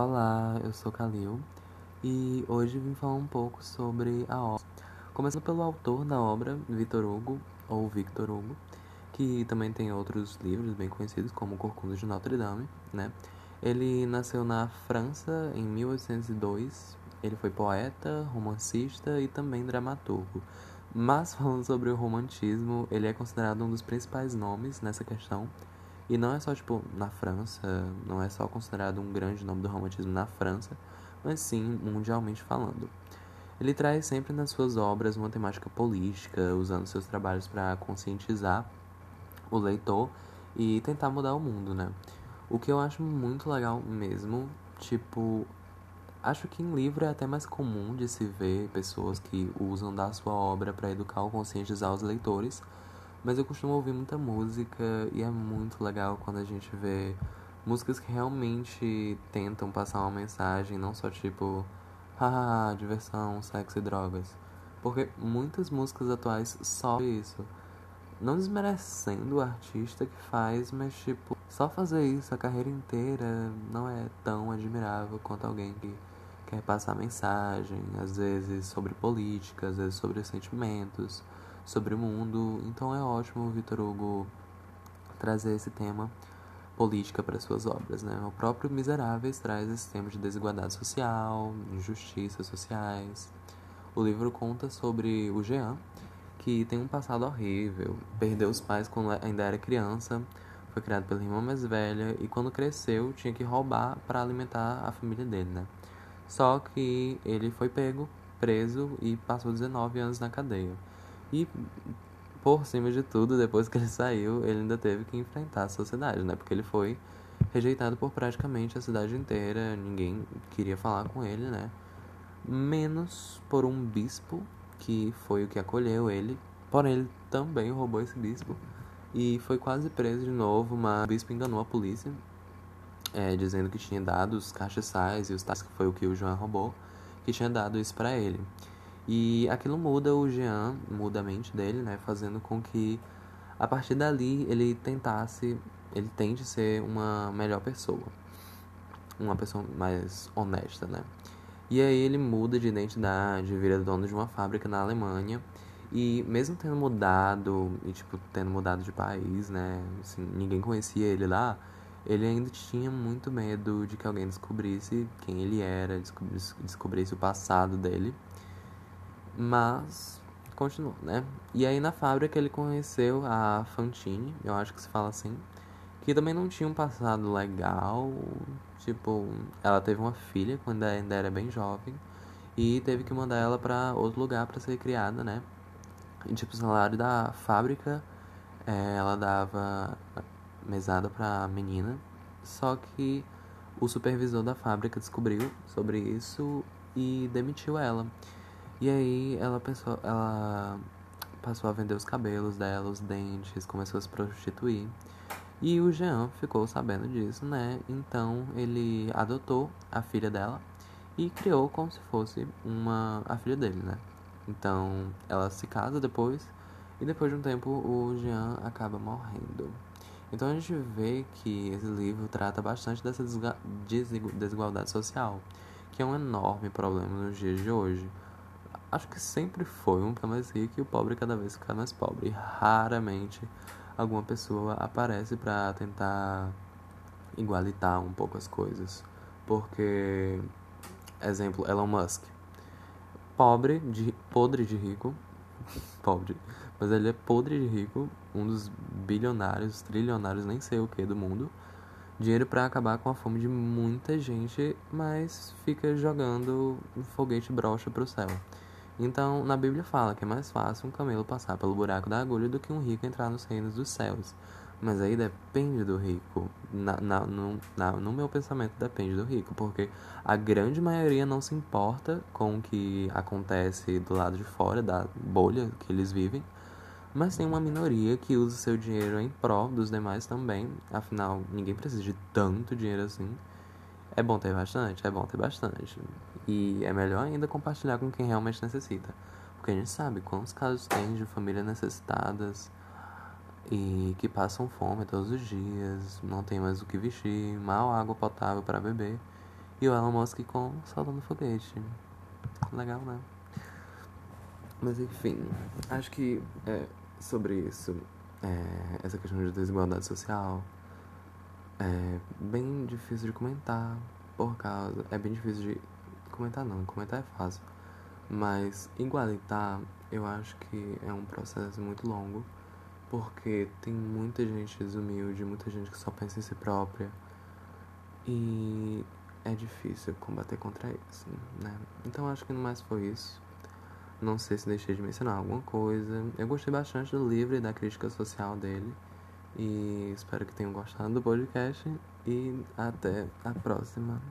Olá, eu sou Kalil e hoje vim falar um pouco sobre a obra. Começando pelo autor da obra, Victor Hugo, ou Victor Hugo, que também tem outros livros bem conhecidos, como Corcunda de Notre Dame, né? Ele nasceu na França em 1802. Ele foi poeta, romancista e também dramaturgo. Mas falando sobre o romantismo, ele é considerado um dos principais nomes nessa questão e não é só, tipo, na França, não é só considerado um grande nome do romantismo na França, mas sim mundialmente falando. Ele traz sempre nas suas obras uma temática política, usando seus trabalhos para conscientizar o leitor e tentar mudar o mundo, né? O que eu acho muito legal mesmo, tipo, acho que em livro é até mais comum de se ver pessoas que usam da sua obra para educar ou conscientizar os leitores mas eu costumo ouvir muita música e é muito legal quando a gente vê músicas que realmente tentam passar uma mensagem, não só tipo, haha, diversão, sexo e drogas. Porque muitas músicas atuais só isso. Não desmerecendo o artista que faz, mas tipo, só fazer isso a carreira inteira não é tão admirável quanto alguém que quer passar mensagem, às vezes sobre política, às vezes sobre sentimentos sobre o mundo. Então é ótimo Vitor Hugo trazer esse tema política para suas obras, né? O próprio Miseráveis traz esse tema de desigualdade social, injustiças sociais. O livro conta sobre o Jean, que tem um passado horrível, perdeu os pais quando ainda era criança, foi criado pela irmã mais velha e quando cresceu tinha que roubar para alimentar a família dele, né? Só que ele foi pego, preso e passou 19 anos na cadeia. E por cima de tudo, depois que ele saiu, ele ainda teve que enfrentar a sociedade, né? Porque ele foi rejeitado por praticamente a cidade inteira, ninguém queria falar com ele, né? Menos por um bispo, que foi o que acolheu ele, porém ele também roubou esse bispo e foi quase preso de novo, mas o bispo enganou a polícia, é, dizendo que tinha dado os cachaçais e os tais que foi o que o João roubou, que tinha dado isso para ele. E aquilo muda o Jean, muda a mente dele, né? Fazendo com que a partir dali ele tentasse, ele tente ser uma melhor pessoa. Uma pessoa mais honesta, né? E aí ele muda de identidade, vira dono de uma fábrica na Alemanha. E mesmo tendo mudado, e tipo, tendo mudado de país, né? Assim, ninguém conhecia ele lá, ele ainda tinha muito medo de que alguém descobrisse quem ele era, descobrisse, descobrisse o passado dele. Mas continua, né? E aí na fábrica ele conheceu a Fantine, eu acho que se fala assim, que também não tinha um passado legal, tipo, ela teve uma filha quando ainda era bem jovem e teve que mandar ela para outro lugar para ser criada, né? E tipo, o salário da fábrica, é, ela dava mesada pra menina, só que o supervisor da fábrica descobriu sobre isso e demitiu ela. E aí ela pensou, ela passou a vender os cabelos dela, os dentes, começou a se prostituir. E o Jean ficou sabendo disso, né? Então ele adotou a filha dela e criou como se fosse uma a filha dele, né? Então ela se casa depois e depois de um tempo o Jean acaba morrendo. Então a gente vê que esse livro trata bastante dessa desigualdade social, que é um enorme problema nos dias de hoje acho que sempre foi um ficar mais rico e o pobre cada vez ficar mais pobre. Raramente alguma pessoa aparece para tentar igualitar um pouco as coisas. Porque, exemplo, Elon Musk. Pobre, de, podre de rico. pobre. Mas ele é podre de rico, um dos bilionários, trilionários, nem sei o que do mundo. Dinheiro para acabar com a fome de muita gente, mas fica jogando um foguete brocha pro céu. Então, na Bíblia fala que é mais fácil um camelo passar pelo buraco da agulha do que um rico entrar nos reinos dos céus. Mas aí depende do rico. Na, na, no, na, no meu pensamento, depende do rico, porque a grande maioria não se importa com o que acontece do lado de fora da bolha que eles vivem, mas tem uma minoria que usa seu dinheiro em prol dos demais também. Afinal, ninguém precisa de tanto dinheiro assim. É bom ter bastante? É bom ter bastante. E é melhor ainda compartilhar com quem realmente necessita. Porque a gente sabe quantos casos tem de famílias necessitadas e que passam fome todos os dias, não tem mais o que vestir, mal água potável para beber. E o Elon Musk com Soltando Foguete. Legal, né? Mas enfim, acho que é, sobre isso, é, essa questão de desigualdade social, é bem difícil de comentar, por causa. É bem difícil de comentar, não, comentar é fácil. Mas igualitar, eu acho que é um processo muito longo, porque tem muita gente desumilde, muita gente que só pensa em si própria. E é difícil combater contra isso, né? Então acho que no mais foi isso. Não sei se deixei de mencionar alguma coisa. Eu gostei bastante do livro e da crítica social dele. E espero que tenham gostado do podcast. E até a próxima.